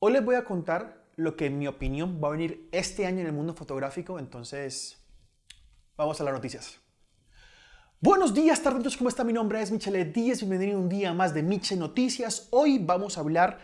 Hoy les voy a contar lo que en mi opinión va a venir este año en el mundo fotográfico, entonces vamos a las noticias. Buenos días, tardes, ¿cómo está? Mi nombre es Michele Díez, bienvenido un día más de Miche Noticias. Hoy vamos a hablar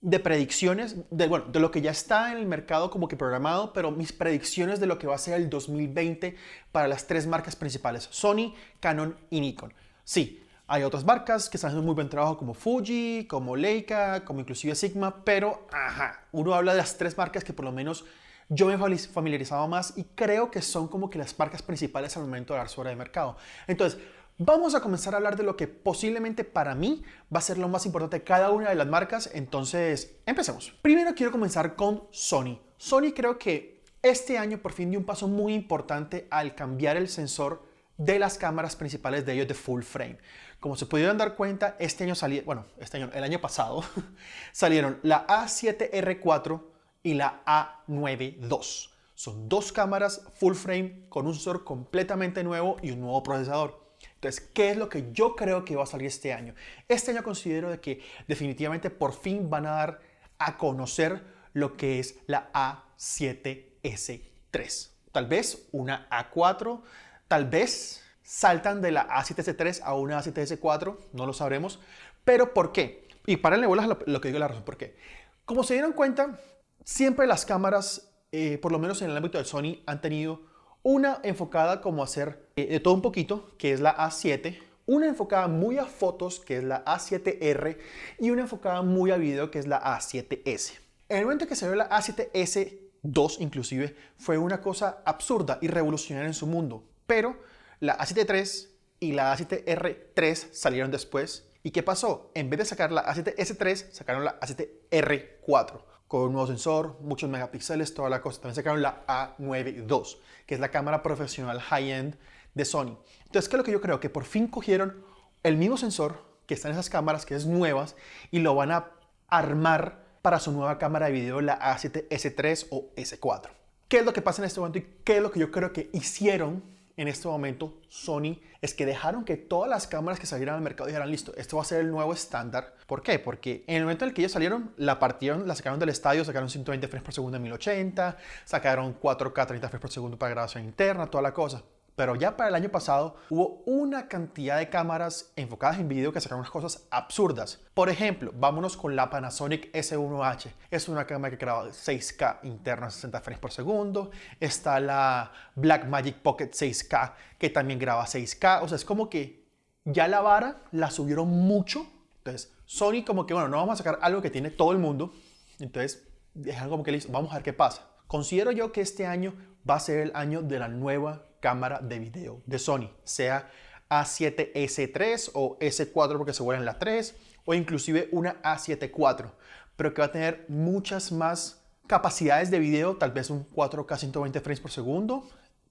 de predicciones, de, bueno, de lo que ya está en el mercado como que programado, pero mis predicciones de lo que va a ser el 2020 para las tres marcas principales, Sony, Canon y Nikon. Sí, hay otras marcas que están haciendo muy buen trabajo como Fuji, como Leica, como inclusive Sigma, pero ajá, uno habla de las tres marcas que por lo menos yo me he familiarizado más y creo que son como que las marcas principales al momento de su hora de mercado. Entonces, vamos a comenzar a hablar de lo que posiblemente para mí va a ser lo más importante de cada una de las marcas. Entonces, empecemos. Primero quiero comenzar con Sony. Sony creo que este año por fin dio un paso muy importante al cambiar el sensor de las cámaras principales de ellos de full frame. Como se pudieron dar cuenta, este año salieron, bueno, este año, el año pasado, salieron la A7R4 y la A92. Son dos cámaras full frame con un sensor completamente nuevo y un nuevo procesador. Entonces, ¿qué es lo que yo creo que va a salir este año? Este año considero de que definitivamente por fin van a dar a conocer lo que es la A7S3. Tal vez una A4, tal vez saltan de la A7S3 a una A7S4, no lo sabremos. Pero ¿por qué? Y para el bolas lo, que digo la razón por qué. Como se dieron cuenta, siempre las cámaras, eh, por lo menos en el ámbito de Sony, han tenido una enfocada como hacer eh, de todo un poquito, que es la A7, una enfocada muy a fotos, que es la A7R, y una enfocada muy a video, que es la A7S. En el momento que se la A7S2 inclusive, fue una cosa absurda y revolucionaria en su mundo, pero la A7 y la A7R3 salieron después. ¿Y qué pasó? En vez de sacar la A7S3, sacaron la A7R4 con un nuevo sensor, muchos megapíxeles, toda la cosa. También sacaron la A92, que es la cámara profesional high-end de Sony. Entonces, ¿qué es lo que yo creo? Que por fin cogieron el mismo sensor que está en esas cámaras, que es nuevas, y lo van a armar para su nueva cámara de video, la A7S3 o S4. ¿Qué es lo que pasa en este momento y qué es lo que yo creo que hicieron en este momento Sony es que dejaron que todas las cámaras que salieran al mercado dijeran, listo, esto va a ser el nuevo estándar. ¿Por qué? Porque en el momento en el que ellos salieron, la partieron, la sacaron del estadio, sacaron 120 frames por segundo en 1080, sacaron 4K 30 frames por segundo para grabación interna, toda la cosa. Pero ya para el año pasado hubo una cantidad de cámaras enfocadas en video que sacaron unas cosas absurdas. Por ejemplo, vámonos con la Panasonic S1H. Es una cámara que graba 6K interna a 60 frames por segundo. Está la Blackmagic Pocket 6K que también graba 6K. O sea, es como que ya la vara la subieron mucho. Entonces, Sony como que, bueno, no vamos a sacar algo que tiene todo el mundo. Entonces, dejan como que listo, vamos a ver qué pasa. Considero yo que este año va a ser el año de la nueva cámara de video de Sony, sea A7S3 o S4 porque se vuelven la 3 o inclusive una A7 IV, pero que va a tener muchas más capacidades de video, tal vez un 4K 120 frames por segundo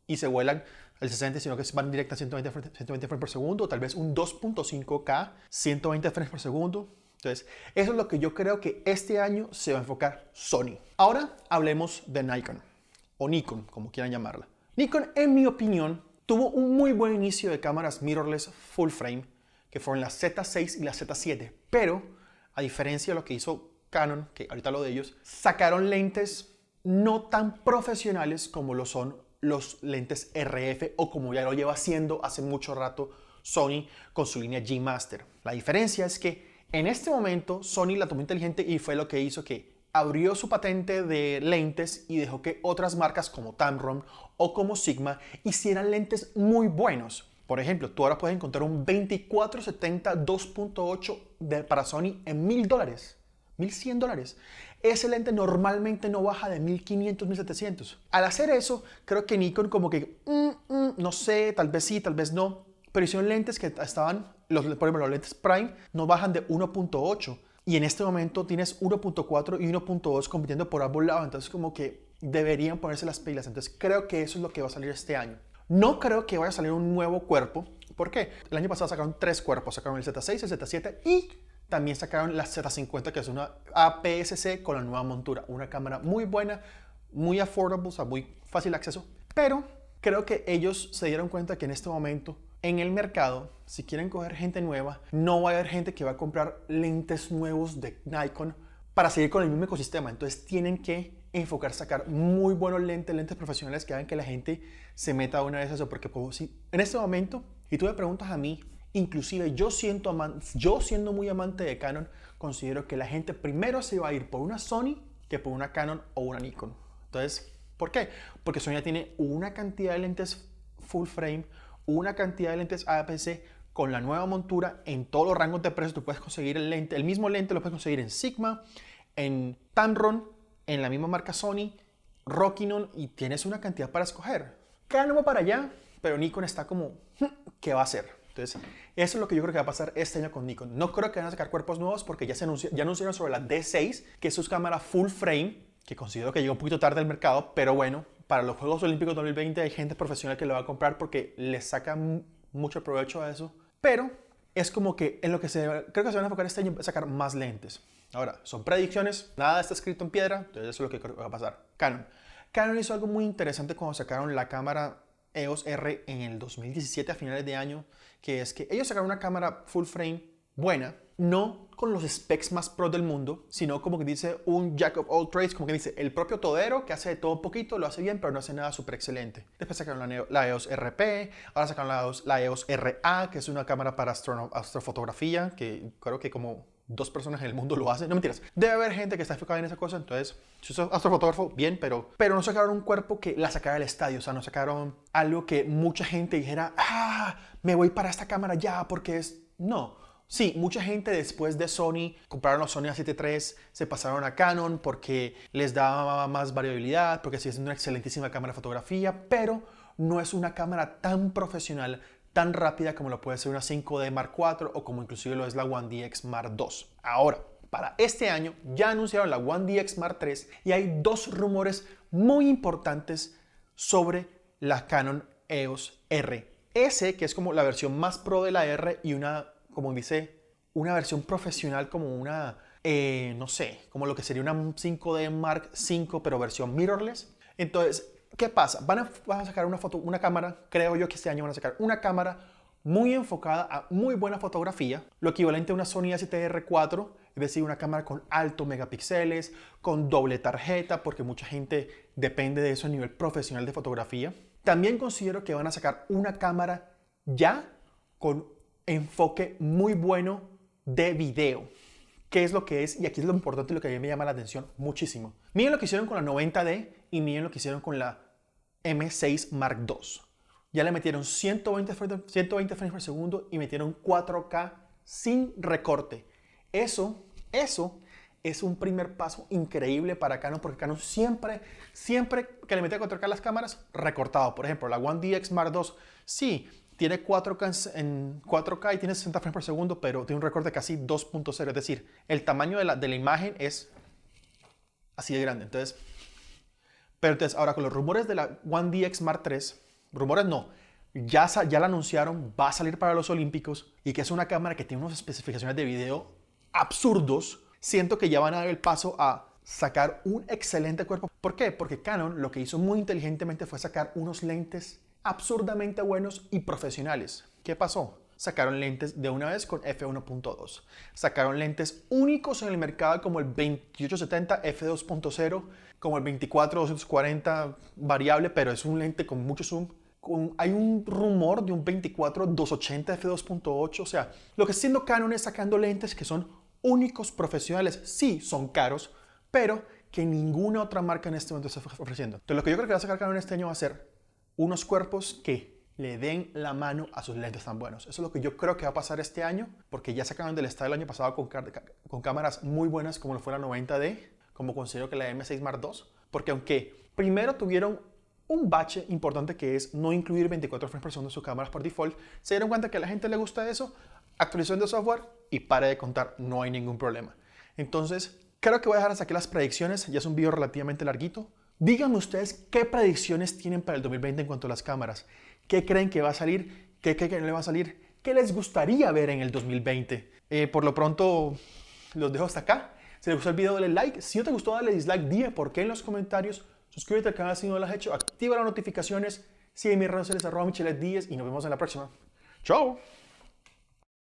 y se vuelan el 60, sino que van a 120, 120 frames por segundo, o tal vez un 2.5K 120 frames por segundo. Entonces, eso es lo que yo creo que este año se va a enfocar Sony. Ahora hablemos de Nikon, o Nikon, como quieran llamarla. Nikon, en mi opinión, tuvo un muy buen inicio de cámaras mirrorless full frame, que fueron la Z6 y la Z7, pero a diferencia de lo que hizo Canon, que ahorita lo de ellos, sacaron lentes no tan profesionales como lo son los lentes RF o como ya lo lleva haciendo hace mucho rato Sony con su línea G Master. La diferencia es que en este momento Sony la tomó inteligente y fue lo que hizo que abrió su patente de lentes y dejó que otras marcas como Tamron o como Sigma hicieran lentes muy buenos. Por ejemplo, tú ahora puedes encontrar un 2470 2.8 para Sony en mil dólares. 1100 dólares. Ese lente normalmente no baja de 1500, 1700. Al hacer eso, creo que Nikon como que, mm, mm, no sé, tal vez sí, tal vez no, pero hicieron lentes que estaban, los, por ejemplo, los lentes Prime no bajan de 1.8 y en este momento tienes 1.4 y 1.2 compitiendo por ambos lados, entonces como que deberían ponerse las pilas. Entonces creo que eso es lo que va a salir este año. No creo que vaya a salir un nuevo cuerpo. ¿Por qué? El año pasado sacaron tres cuerpos. Sacaron el Z6, el Z7 y también sacaron la Z50, que es una APS-C con la nueva montura. Una cámara muy buena, muy affordable, o sea, muy fácil acceso. Pero creo que ellos se dieron cuenta que en este momento en el mercado, si quieren coger gente nueva, no va a haber gente que va a comprar lentes nuevos de Nikon para seguir con el mismo ecosistema. Entonces tienen que enfocar, sacar muy buenos lentes, lentes profesionales que hagan que la gente se meta a una de esas. Porque si, en este momento, y tú me preguntas a mí, inclusive yo, siento yo siendo muy amante de Canon, considero que la gente primero se va a ir por una Sony que por una Canon o una Nikon. Entonces, ¿por qué? Porque Sony ya tiene una cantidad de lentes full frame, una cantidad de lentes APC con la nueva montura en todos los rangos de precios. Tú puedes conseguir el lente, el mismo lente lo puedes conseguir en Sigma, en Tamron, en la misma marca Sony, Rockinon y tienes una cantidad para escoger. Canon para allá, pero Nikon está como, hmm, ¿qué va a hacer? Entonces, eso es lo que yo creo que va a pasar este año con Nikon. No creo que van a sacar cuerpos nuevos porque ya, se ya anunciaron sobre la D6, que es su cámara full frame, que considero que llegó un poquito tarde al mercado, pero bueno, para los Juegos Olímpicos 2020 hay gente profesional que lo va a comprar porque les saca mucho provecho a eso. Pero es como que en lo que se creo que se van a enfocar este año sacar más lentes. Ahora, son predicciones, nada está escrito en piedra, entonces eso es lo que va a pasar. Canon. Canon hizo algo muy interesante cuando sacaron la cámara EOS R en el 2017 a finales de año, que es que ellos sacaron una cámara full frame buena, no con los specs más pro del mundo, sino como que dice un jack of all trades, como que dice el propio todero que hace de todo un poquito, lo hace bien, pero no hace nada súper excelente. Después sacaron la, EOS RP, ahora sacaron la EOS, RA, que es una cámara para astrofotografía, que creo que como dos personas en el mundo lo hacen. No mentiras. Debe haber gente que está enfocada en esa cosa. Entonces, si sos astrofotógrafo, bien, pero, pero no sacaron un cuerpo que la sacara del estadio. O sea, no sacaron algo que mucha gente dijera, ah, me voy para esta cámara ya porque es. No. Sí, mucha gente después de Sony compraron los Sony A7 III, se pasaron a Canon porque les daba más variabilidad, porque sigue siendo una excelentísima cámara de fotografía, pero no es una cámara tan profesional, tan rápida como lo puede ser una 5D Mark IV o como inclusive lo es la One DX Mark II. Ahora, para este año ya anunciaron la One DX Mark III y hay dos rumores muy importantes sobre la Canon EOS R. S, que es como la versión más pro de la R y una como dice, una versión profesional como una, eh, no sé, como lo que sería una 5D Mark V, pero versión mirrorless. Entonces, ¿qué pasa? Van a, sacar una foto, una cámara, creo yo que este año van a sacar una cámara muy enfocada a muy buena fotografía, lo equivalente a una Sony A7R4, es decir, una cámara con altos megapíxeles, con doble tarjeta, porque mucha gente depende de eso a nivel profesional de fotografía. También considero que van a sacar una cámara ya con enfoque muy bueno de video. ¿Qué es lo que es? Y aquí es lo importante y lo que a mí me llama la atención muchísimo. Miren lo que hicieron con la 90D y miren lo que hicieron con la M6 Mark II. Ya le metieron 120 frames, 120 frames por segundo y metieron 4K sin recorte. Eso, eso es un primer paso increíble para Canon porque Canon siempre, siempre que le mete 4K a las cámaras, recortado. Por ejemplo, la One DX Mark II, sí, tiene 4K en 4K y tiene 60 frames por segundo, pero tiene un recorte casi 2.0. Es decir, el tamaño de la, de la imagen es así de grande. Entonces, pero entonces, ahora con los rumores de la One DX Mark III, rumores no, ya, ya la anunciaron, va a salir para los Olímpicos y que es una cámara que tiene unas especificaciones de video absurdos, siento que ya van a dar el paso a sacar un excelente cuerpo. ¿Por qué? Porque Canon lo que hizo muy inteligentemente fue sacar unos lentes absurdamente buenos y profesionales. ¿Qué pasó? Sacaron lentes de una vez con f1.2. Sacaron lentes únicos en el mercado como el 2870 f2.0, como el 24-240 variable, pero es un lente con mucho zoom. hay un rumor de un 24-280 f2.8. O sea, lo que está haciendo Canon es sacando lentes que son únicos profesionales. Sí, son caros, pero que ninguna otra marca en este momento está ofreciendo. Entonces, lo que yo creo que va a sacar Canon este año va a ser unos cuerpos que le den la mano a sus lentes tan buenos. Eso es lo que yo creo que va a pasar este año, porque ya sacaron del estado el año pasado con, con cámaras muy buenas como lo fue la 90D, como considero que la M6 Mark II, porque aunque primero tuvieron un bache importante que es no incluir 24 frames por segundo en sus cámaras por default, se dieron cuenta que a la gente le gusta eso, actualización de software y pare de contar, no hay ningún problema. Entonces, creo que voy a dejar hasta aquí las predicciones, ya es un video relativamente larguito, Díganme ustedes qué predicciones tienen para el 2020 en cuanto a las cámaras. ¿Qué creen que va a salir? ¿Qué creen que no le va a salir? ¿Qué les gustaría ver en el 2020? Eh, por lo pronto, los dejo hasta acá. Si les gustó el video, dale like. Si no te gustó, dale dislike. Dime por qué en los comentarios. Suscríbete al canal si no lo has hecho. Activa las notificaciones. Sigue mis redes sociales arroba Michelet 10 y nos vemos en la próxima. ¡Chao!